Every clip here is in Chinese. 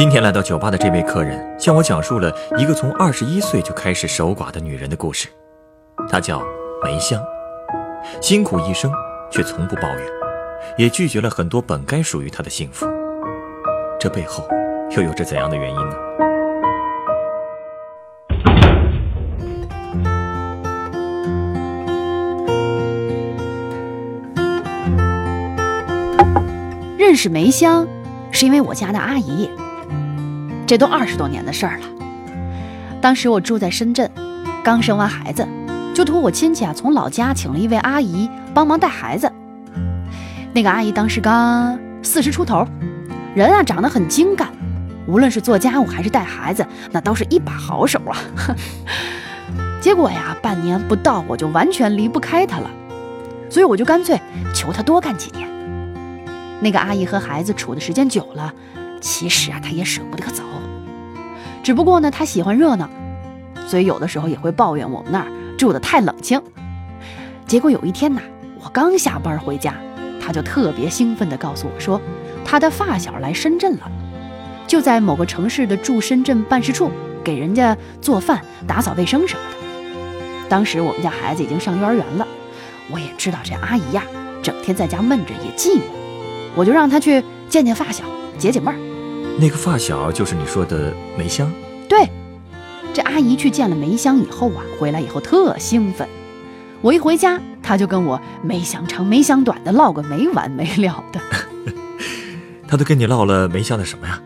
今天来到酒吧的这位客人，向我讲述了一个从二十一岁就开始守寡的女人的故事。她叫梅香，辛苦一生，却从不抱怨，也拒绝了很多本该属于她的幸福。这背后又有着怎样的原因呢？认识梅香，是因为我家的阿姨。这都二十多年的事儿了。当时我住在深圳，刚生完孩子，就托我亲戚啊从老家请了一位阿姨帮忙带孩子。那个阿姨当时刚四十出头，人啊长得很精干，无论是做家务还是带孩子，那都是一把好手啊。结果呀，半年不到我就完全离不开她了，所以我就干脆求她多干几年。那个阿姨和孩子处的时间久了，其实啊她也舍不得走。只不过呢，他喜欢热闹，所以有的时候也会抱怨我们那儿住的太冷清。结果有一天呐，我刚下班回家，他就特别兴奋地告诉我说，他的发小来深圳了，就在某个城市的驻深圳办事处给人家做饭、打扫卫生什么的。当时我们家孩子已经上幼儿园了，我也知道这阿姨呀，整天在家闷着也寂寞，我就让她去见见发小，解解闷儿。那个发小就是你说的梅香，对，这阿姨去见了梅香以后啊，回来以后特兴奋。我一回家，她就跟我梅香长梅香短的唠个没完没了的。她都跟你唠了梅香的什么呀？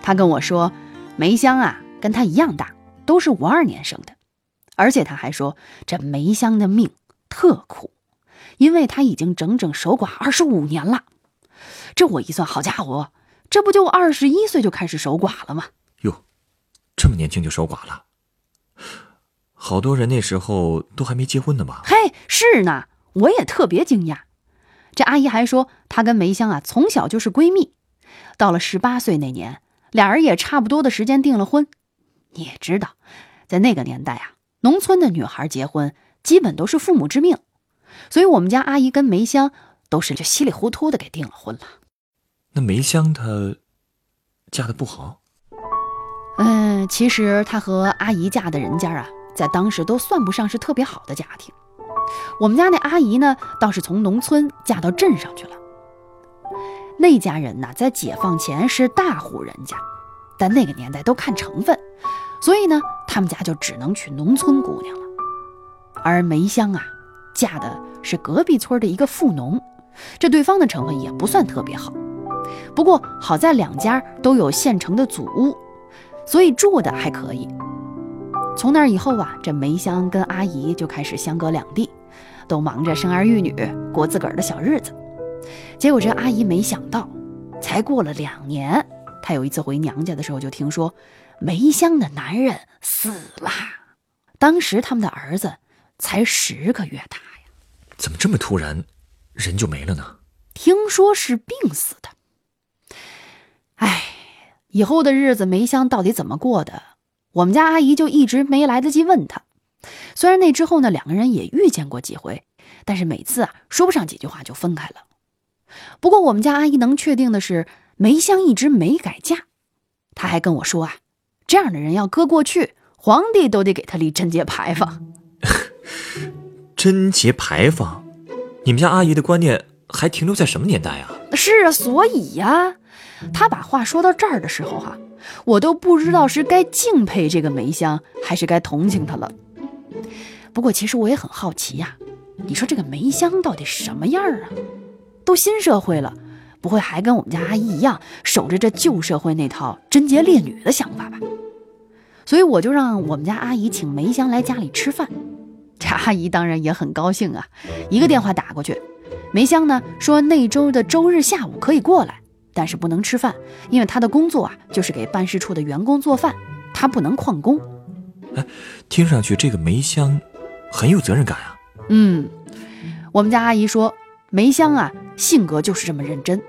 她跟我说，梅香啊跟她一样大，都是五二年生的，而且她还说这梅香的命特苦，因为她已经整整守寡二十五年了。这我一算，好家伙！这不就二十一岁就开始守寡了吗？哟，这么年轻就守寡了，好多人那时候都还没结婚呢吧？嘿，是呢，我也特别惊讶。这阿姨还说，她跟梅香啊从小就是闺蜜，到了十八岁那年，俩人也差不多的时间订了婚。你也知道，在那个年代啊，农村的女孩结婚基本都是父母之命，所以我们家阿姨跟梅香都是就稀里糊涂的给订了婚了。那梅香她嫁的不好，嗯，其实她和阿姨嫁的人家啊，在当时都算不上是特别好的家庭。我们家那阿姨呢，倒是从农村嫁到镇上去了。那家人呢，在解放前是大户人家，但那个年代都看成分，所以呢，他们家就只能娶农村姑娘了。而梅香啊，嫁的是隔壁村的一个富农，这对方的成分也不算特别好。不过好在两家都有现成的祖屋，所以住的还可以。从那以后啊，这梅香跟阿姨就开始相隔两地，都忙着生儿育女，过自个儿的小日子。结果这阿姨没想到，才过了两年，她有一次回娘家的时候，就听说梅香的男人死了。当时他们的儿子才十个月大呀，怎么这么突然，人就没了呢？听说是病死的。哎，以后的日子梅香到底怎么过的？我们家阿姨就一直没来得及问她。虽然那之后呢，两个人也遇见过几回，但是每次啊说不上几句话就分开了。不过我们家阿姨能确定的是，梅香一直没改嫁。她还跟我说啊，这样的人要搁过去，皇帝都得给她立贞节牌坊。贞节牌坊？你们家阿姨的观念还停留在什么年代啊？是啊，所以呀。他把话说到这儿的时候，哈，我都不知道是该敬佩这个梅香，还是该同情她了。不过，其实我也很好奇呀，你说这个梅香到底什么样啊？都新社会了，不会还跟我们家阿姨一样，守着这旧社会那套贞洁烈女的想法吧？所以我就让我们家阿姨请梅香来家里吃饭。这阿姨当然也很高兴啊，一个电话打过去，梅香呢说那周的周日下午可以过来。但是不能吃饭，因为他的工作啊，就是给办事处的员工做饭。他不能旷工。哎听上去这个梅香很有责任感啊。嗯，我们家阿姨说梅香啊，性格就是这么认真。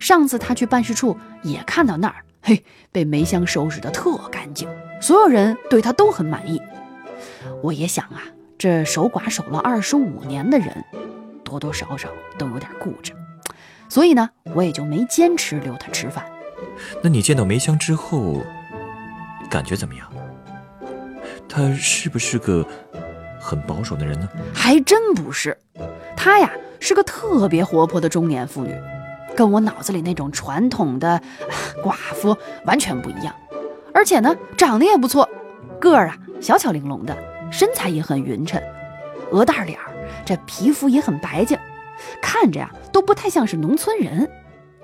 上次她去办事处也看到那儿，嘿，被梅香收拾的特干净，所有人对她都很满意。我也想啊，这守寡守了二十五年的人，多多少少都有点固执，所以呢，我也就没坚持留他吃饭。那你见到梅香之后，感觉怎么样？她是不是个很保守的人呢？还真不是，她呀是个特别活泼的中年妇女，跟我脑子里那种传统的寡妇完全不一样。而且呢，长得也不错，个儿啊小巧玲珑的，身材也很匀称，鹅蛋脸儿，这皮肤也很白净，看着呀都不太像是农村人。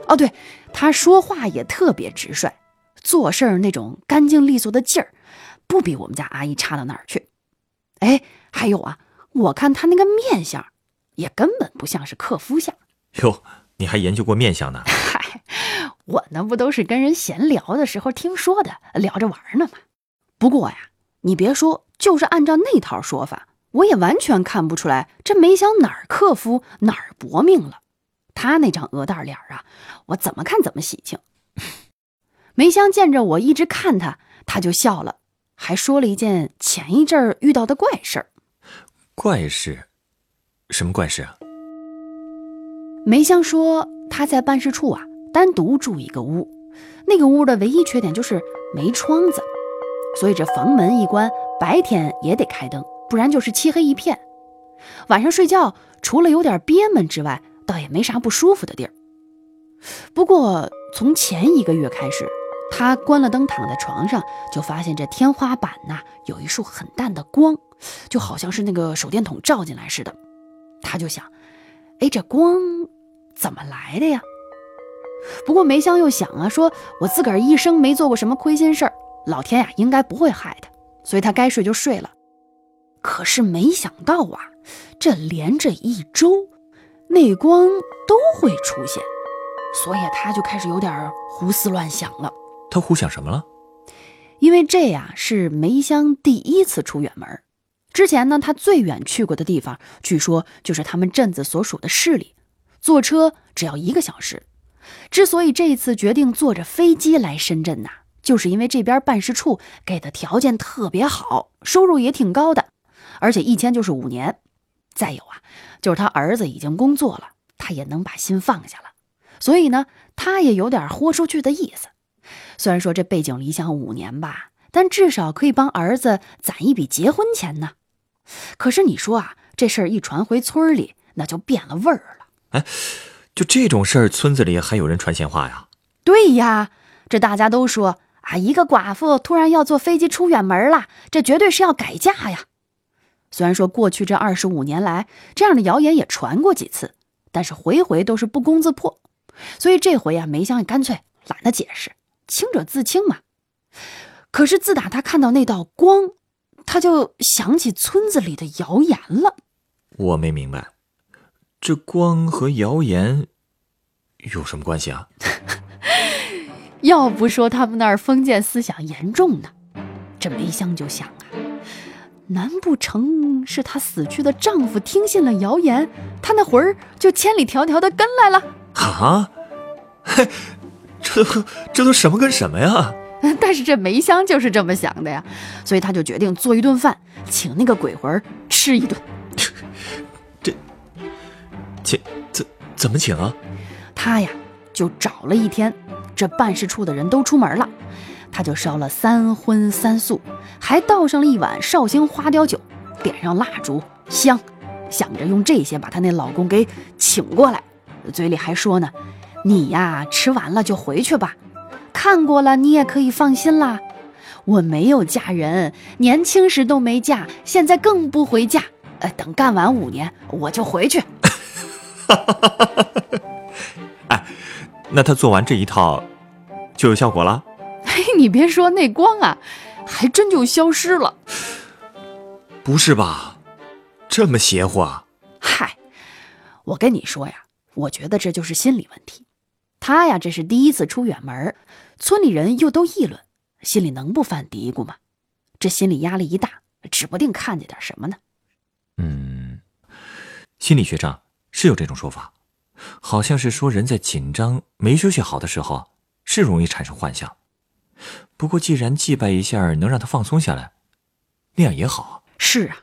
哦，对，他说话也特别直率，做事儿那种干净利索的劲儿。不比我们家阿姨差到哪儿去，哎，还有啊，我看他那个面相，也根本不像是克夫相。哟，你还研究过面相呢？嗨，我那不都是跟人闲聊的时候听说的，聊着玩呢嘛。不过呀，你别说，就是按照那套说法，我也完全看不出来这梅香哪儿克夫哪儿薄命了。她那张鹅蛋脸啊，我怎么看怎么喜庆。梅香见着我一直看她，她就笑了。还说了一件前一阵儿遇到的怪事儿。怪事？什么怪事啊？梅香说她在办事处啊，单独住一个屋，那个屋的唯一缺点就是没窗子，所以这房门一关，白天也得开灯，不然就是漆黑一片。晚上睡觉，除了有点憋闷之外，倒也没啥不舒服的地儿。不过从前一个月开始。他关了灯，躺在床上，就发现这天花板呐有一束很淡的光，就好像是那个手电筒照进来似的。他就想，哎，这光怎么来的呀？不过梅香又想啊，说我自个儿一生没做过什么亏心事儿，老天呀应该不会害他，所以他该睡就睡了。可是没想到啊，这连着一周，那光都会出现，所以他就开始有点胡思乱想了。他胡想什么了？因为这呀是梅香第一次出远门，之前呢他最远去过的地方，据说就是他们镇子所属的市里，坐车只要一个小时。之所以这次决定坐着飞机来深圳呐，就是因为这边办事处给的条件特别好，收入也挺高的，而且一签就是五年。再有啊，就是他儿子已经工作了，他也能把心放下了，所以呢，他也有点豁出去的意思。虽然说这背井离乡五年吧，但至少可以帮儿子攒一笔结婚钱呢。可是你说啊，这事儿一传回村里，那就变了味儿了。哎，就这种事儿，村子里还有人传闲话呀？对呀，这大家都说啊，一个寡妇突然要坐飞机出远门了，这绝对是要改嫁呀。虽然说过去这二十五年来，这样的谣言也传过几次，但是回回都是不攻自破。所以这回呀，梅香也干脆懒得解释。清者自清嘛。可是自打他看到那道光，他就想起村子里的谣言了。我没明白，这光和谣言有什么关系啊？要不说他们那儿封建思想严重呢，这梅香就想啊，难不成是她死去的丈夫听信了谣言，她那魂儿就千里迢迢的跟来了？啊？嘿。这都这都什么跟什么呀？但是这梅香就是这么想的呀，所以她就决定做一顿饭，请那个鬼魂吃一顿。这，请怎怎么请啊？她呀就找了一天，这办事处的人都出门了，她就烧了三荤三素，还倒上了一碗绍兴花雕酒，点上蜡烛香，想着用这些把她那老公给请过来，嘴里还说呢。你呀，吃完了就回去吧。看过了，你也可以放心啦。我没有嫁人，年轻时都没嫁，现在更不回家。呃，等干完五年，我就回去。哎，那他做完这一套，就有效果了？嘿，你别说，那光啊，还真就消失了。不是吧？这么邪乎啊？嗨，我跟你说呀，我觉得这就是心理问题。他呀，这是第一次出远门，村里人又都议论：“心里能不犯嘀咕吗？这心理压力一大，指不定看见点什么呢。嗯，心理学上是有这种说法，好像是说人在紧张、没休息好的时候，是容易产生幻象。不过，既然祭拜一下能让他放松下来，那样也好。是啊，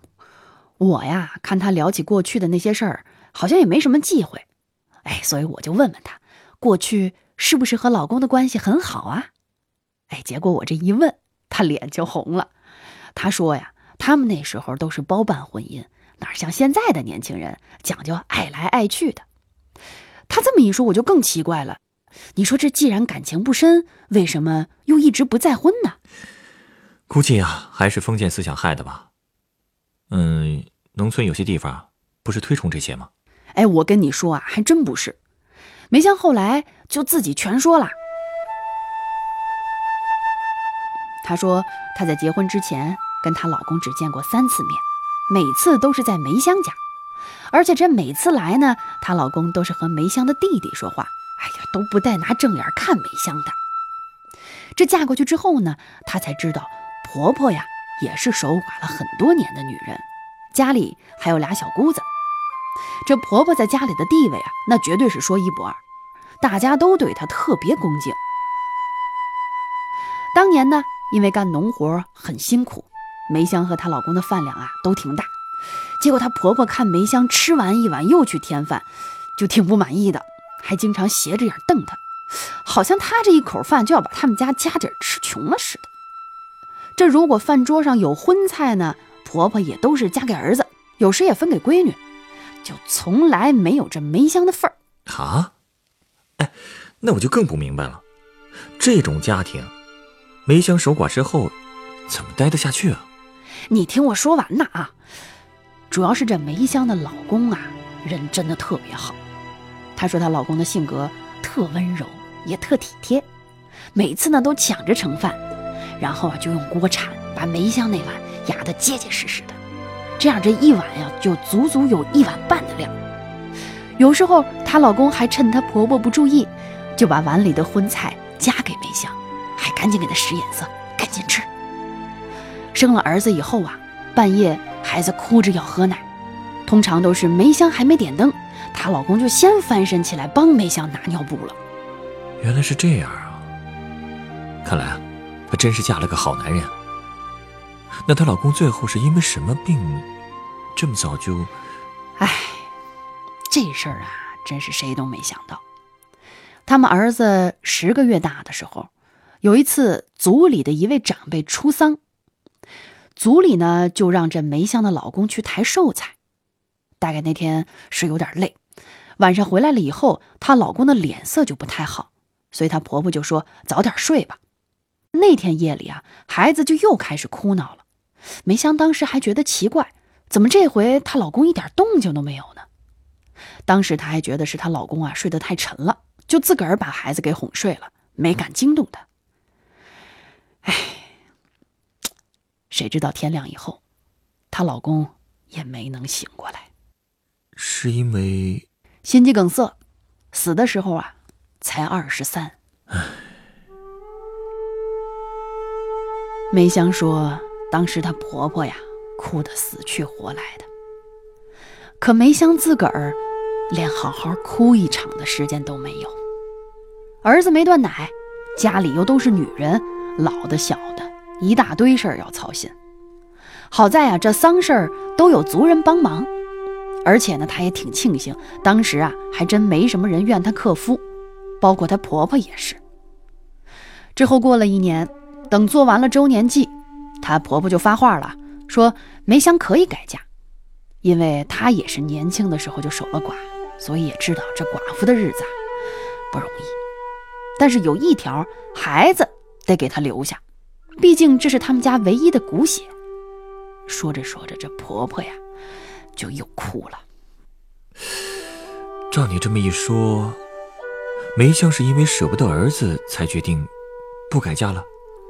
我呀，看他聊起过去的那些事儿，好像也没什么忌讳。哎，所以我就问问他，过去是不是和老公的关系很好啊？哎，结果我这一问，他脸就红了。他说呀，他们那时候都是包办婚姻，哪像现在的年轻人讲究爱来爱去的。他这么一说，我就更奇怪了。你说这既然感情不深，为什么又一直不再婚呢？估计啊，还是封建思想害的吧。嗯，农村有些地方不是推崇这些吗？哎，我跟你说啊，还真不是。梅香后来就自己全说了。她说她在结婚之前跟她老公只见过三次面，每次都是在梅香家，而且这每次来呢，她老公都是和梅香的弟弟说话，哎呀，都不带拿正眼看梅香的。这嫁过去之后呢，她才知道婆婆呀也是守寡了很多年的女人，家里还有俩小姑子。这婆婆在家里的地位啊，那绝对是说一不二，大家都对她特别恭敬。当年呢，因为干农活很辛苦，梅香和她老公的饭量啊都挺大。结果她婆婆看梅香吃完一碗又去添饭，就挺不满意的，还经常斜着眼瞪他，好像他这一口饭就要把他们家家底吃穷了似的。这如果饭桌上有荤菜呢，婆婆也都是夹给儿子，有时也分给闺女。就从来没有这梅香的份儿啊！哎，那我就更不明白了，这种家庭，梅香守寡之后，怎么待得下去啊？你听我说完呐啊！主要是这梅香的老公啊，人真的特别好。她说她老公的性格特温柔，也特体贴，每次呢都抢着盛饭，然后啊就用锅铲把梅香那碗压得结结实实的。这样这一碗呀，就足足有一碗半的量。有时候她老公还趁她婆婆不注意，就把碗里的荤菜夹给梅香，还赶紧给她使眼色，赶紧吃。生了儿子以后啊，半夜孩子哭着要喝奶，通常都是梅香还没点灯，她老公就先翻身起来帮梅香拿尿布了。原来是这样啊！看来啊，她真是嫁了个好男人。那她老公最后是因为什么病，这么早就……哎，这事儿啊，真是谁都没想到。他们儿子十个月大的时候，有一次族里的一位长辈出丧，族里呢就让这梅香的老公去抬寿材。大概那天是有点累，晚上回来了以后，她老公的脸色就不太好，所以她婆婆就说早点睡吧。那天夜里啊，孩子就又开始哭闹了。梅香当时还觉得奇怪，怎么这回她老公一点动静都没有呢？当时她还觉得是她老公啊睡得太沉了，就自个儿把孩子给哄睡了，没敢惊动他。哎，谁知道天亮以后，她老公也没能醒过来，是因为心肌梗塞，死的时候啊才二十三。梅香说。当时她婆婆呀，哭得死去活来的。可梅香自个儿，连好好哭一场的时间都没有。儿子没断奶，家里又都是女人，老的小的，一大堆事儿要操心。好在啊，这丧事儿都有族人帮忙，而且呢，她也挺庆幸，当时啊，还真没什么人怨她克夫，包括她婆婆也是。之后过了一年，等做完了周年祭。她婆婆就发话了，说梅香可以改嫁，因为她也是年轻的时候就守了寡，所以也知道这寡妇的日子啊不容易。但是有一条，孩子得给她留下，毕竟这是他们家唯一的骨血。说着说着，这婆婆呀就又哭了。照你这么一说，梅香是因为舍不得儿子才决定不改嫁了？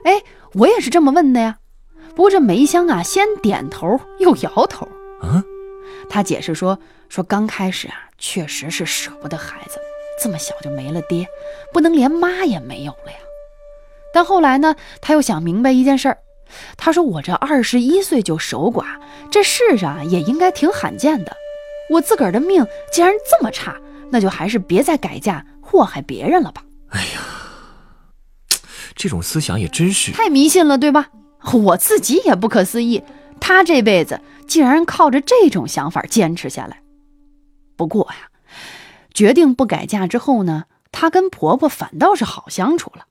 哎，我也是这么问的呀。不过这梅香啊，先点头又摇头。啊，她解释说：“说刚开始啊，确实是舍不得孩子，这么小就没了爹，不能连妈也没有了呀。但后来呢，他又想明白一件事儿。他说：“我这二十一岁就守寡，这世上也应该挺罕见的。我自个儿的命既然这么差，那就还是别再改嫁祸害别人了吧。”哎呀，这种思想也真是太迷信了，对吧？我自己也不可思议，他这辈子竟然靠着这种想法坚持下来。不过呀，决定不改嫁之后呢，她跟婆婆反倒是好相处了。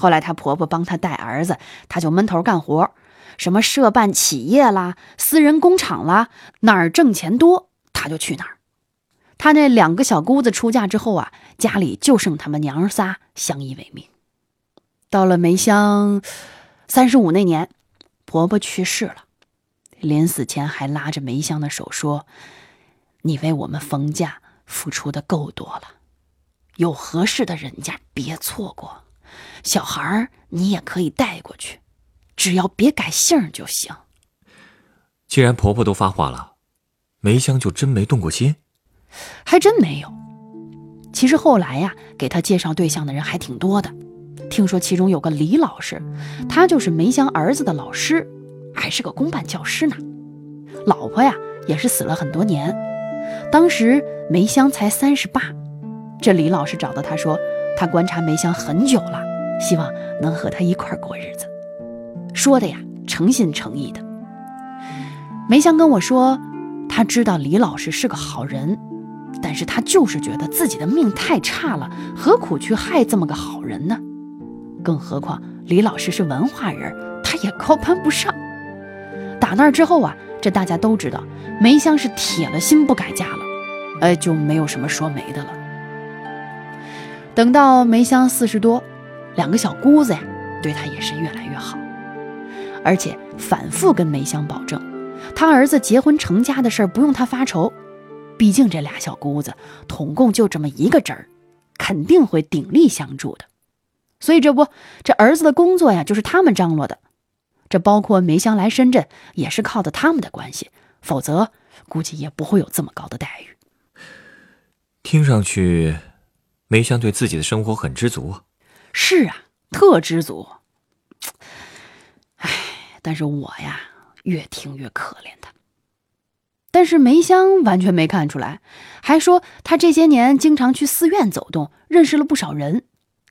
后来她婆婆帮她带儿子，她就闷头干活，什么社办企业啦、私人工厂啦，哪儿挣钱多，她就去哪儿。她那两个小姑子出嫁之后啊，家里就剩他们娘仨相依为命。到了梅香三十五那年，婆婆去世了，临死前还拉着梅香的手说：“你为我们冯家付出的够多了，有合适的人家别错过。”小孩儿，你也可以带过去，只要别改姓就行。既然婆婆都发话了，梅香就真没动过心？还真没有。其实后来呀，给她介绍对象的人还挺多的。听说其中有个李老师，他就是梅香儿子的老师，还是个公办教师呢。老婆呀，也是死了很多年。当时梅香才三十八，这李老师找到他说。他观察梅香很久了，希望能和他一块儿过日子，说的呀诚心诚意的。梅香跟我说，她知道李老师是个好人，但是她就是觉得自己的命太差了，何苦去害这么个好人呢？更何况李老师是文化人，他也高攀不上。打那之后啊，这大家都知道，梅香是铁了心不改嫁了，哎，就没有什么说媒的了。等到梅香四十多，两个小姑子呀，对他也是越来越好，而且反复跟梅香保证，他儿子结婚成家的事儿不用他发愁，毕竟这俩小姑子统共就这么一个侄儿，肯定会鼎力相助的。所以这不，这儿子的工作呀，就是他们张罗的，这包括梅香来深圳，也是靠的他们的关系，否则估计也不会有这么高的待遇。听上去。梅香对自己的生活很知足，是啊，特知足。哎，但是我呀，越听越可怜他。但是梅香完全没看出来，还说她这些年经常去寺院走动，认识了不少人，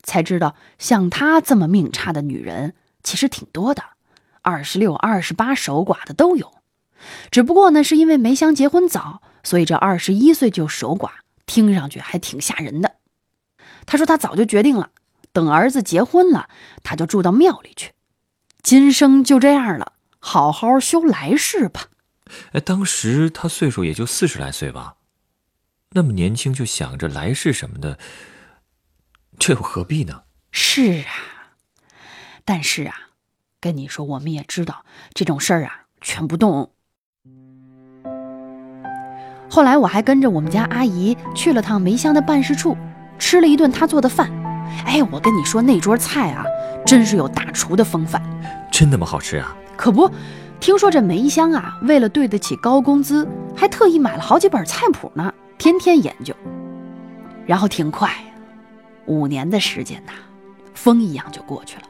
才知道像她这么命差的女人其实挺多的，二十六、二十八守寡的都有。只不过呢，是因为梅香结婚早，所以这二十一岁就守寡，听上去还挺吓人的。他说：“他早就决定了，等儿子结婚了，他就住到庙里去，今生就这样了，好好修来世吧。”哎，当时他岁数也就四十来岁吧，那么年轻就想着来世什么的，这又何必呢？是啊，但是啊，跟你说，我们也知道这种事儿啊，劝不动。后来我还跟着我们家阿姨去了趟梅香的办事处。吃了一顿她做的饭，哎，我跟你说那桌菜啊，真是有大厨的风范，真那么好吃啊？可不，听说这梅香啊，为了对得起高工资，还特意买了好几本菜谱呢，天天研究。然后挺快，五年的时间呐，风一样就过去了。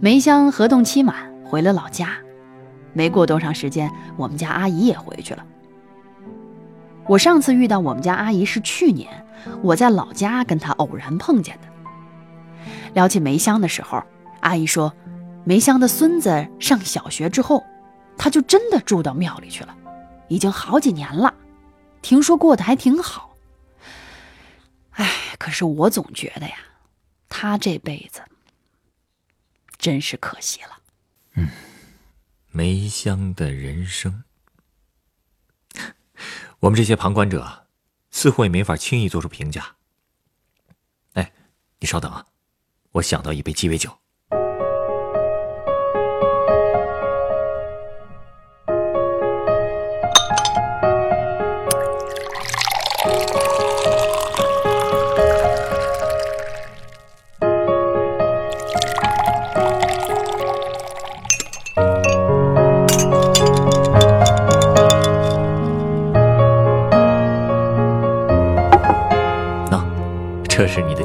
梅香合同期满，回了老家，没过多长时间，我们家阿姨也回去了。我上次遇到我们家阿姨是去年，我在老家跟她偶然碰见的。聊起梅香的时候，阿姨说，梅香的孙子上小学之后，她就真的住到庙里去了，已经好几年了，听说过得还挺好。哎，可是我总觉得呀，她这辈子真是可惜了。嗯，梅香的人生。我们这些旁观者，似乎也没法轻易做出评价。哎，你稍等啊，我想到一杯鸡尾酒。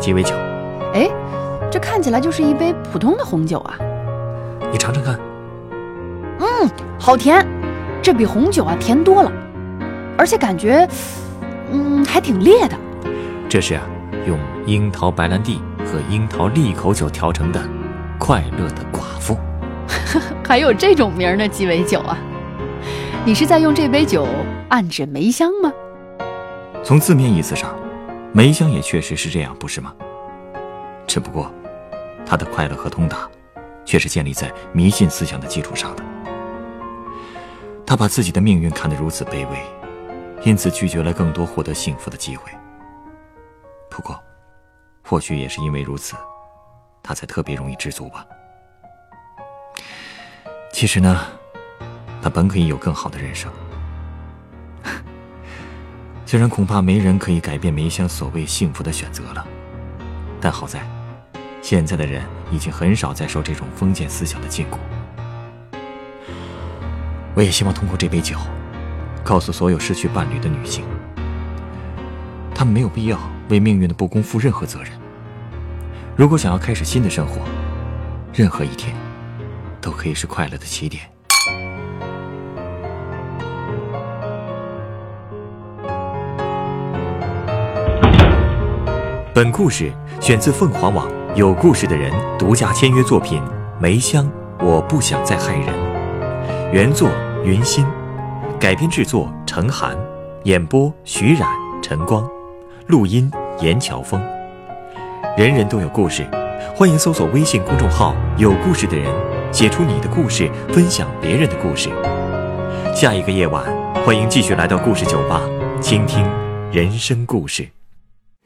鸡尾酒，哎，这看起来就是一杯普通的红酒啊。你尝尝看。嗯，好甜，这比红酒啊甜多了，而且感觉，嗯，还挺烈的。这是啊，用樱桃白兰地和樱桃利口酒调成的快乐的寡妇。还有这种名儿的鸡尾酒啊？你是在用这杯酒暗指梅香吗？从字面意思上，梅香也确实是这样，不是吗？只不过，她的快乐和通达，却是建立在迷信思想的基础上的。她把自己的命运看得如此卑微，因此拒绝了更多获得幸福的机会。不过，或许也是因为如此，她才特别容易知足吧。其实呢。他本可以有更好的人生，虽然恐怕没人可以改变梅香所谓幸福的选择了，但好在，现在的人已经很少再受这种封建思想的禁锢。我也希望通过这杯酒，告诉所有失去伴侣的女性，她们没有必要为命运的不公负任何责任。如果想要开始新的生活，任何一天，都可以是快乐的起点。本故事选自凤凰网有故事的人独家签约作品《梅香》，我不想再害人。原作云心，改编制作程涵，演播徐冉、陈光，录音严乔峰。人人都有故事，欢迎搜索微信公众号“有故事的人”，写出你的故事，分享别人的故事。下一个夜晚，欢迎继续来到故事酒吧，倾听人生故事。